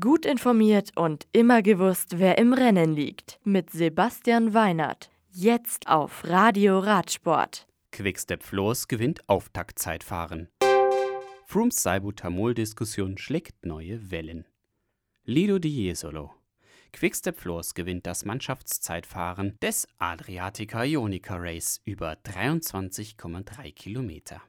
Gut informiert und immer gewusst, wer im Rennen liegt. Mit Sebastian Weinert. Jetzt auf Radio Radsport. Quickstep Floors gewinnt Auftaktzeitfahren. Frooms Salbutamol-Diskussion schlägt neue Wellen. Lido di Jesolo. Quickstep Floors gewinnt das Mannschaftszeitfahren des Adriatica Ionica Race über 23,3 Kilometer.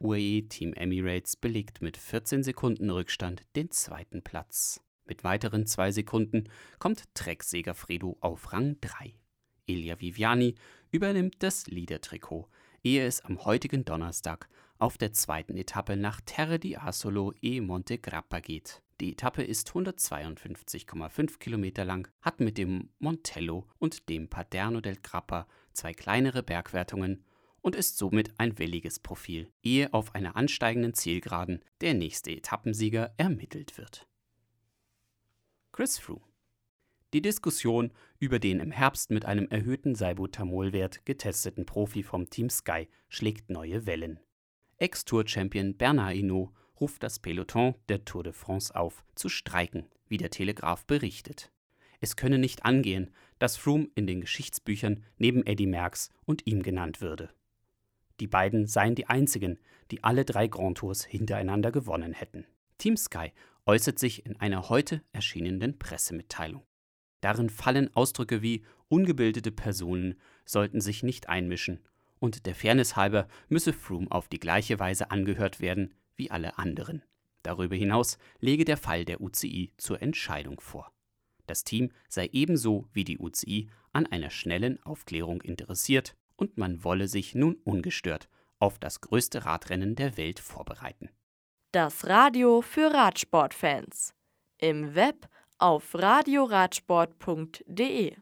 UAE Team Emirates belegt mit 14 Sekunden Rückstand den zweiten Platz. Mit weiteren zwei Sekunden kommt Trek Segafredo auf Rang 3. Elia Viviani übernimmt das Leader-Trikot, ehe es am heutigen Donnerstag auf der zweiten Etappe nach Terre di Asolo e Monte Grappa geht. Die Etappe ist 152,5 Kilometer lang, hat mit dem Montello und dem Paderno del Grappa zwei kleinere Bergwertungen und ist somit ein welliges Profil, ehe auf einer ansteigenden Zielgeraden der nächste Etappensieger ermittelt wird. Chris Froome die Diskussion über den im Herbst mit einem erhöhten Salbutamol-Wert getesteten Profi vom Team Sky schlägt neue Wellen. Ex-Tour-Champion Bernard Hinault ruft das Peloton der Tour de France auf, zu streiken, wie der Telegraph berichtet. Es könne nicht angehen, dass Froome in den Geschichtsbüchern neben Eddie Merckx und ihm genannt würde. Die beiden seien die einzigen, die alle drei Grand Tours hintereinander gewonnen hätten. Team Sky äußert sich in einer heute erschienenen Pressemitteilung. Darin fallen Ausdrücke wie ungebildete Personen sollten sich nicht einmischen und der Fairness halber müsse Froome auf die gleiche Weise angehört werden wie alle anderen. Darüber hinaus lege der Fall der UCI zur Entscheidung vor. Das Team sei ebenso wie die UCI an einer schnellen Aufklärung interessiert und man wolle sich nun ungestört auf das größte Radrennen der Welt vorbereiten. Das Radio für Radsportfans. Im Web auf radioradsport.de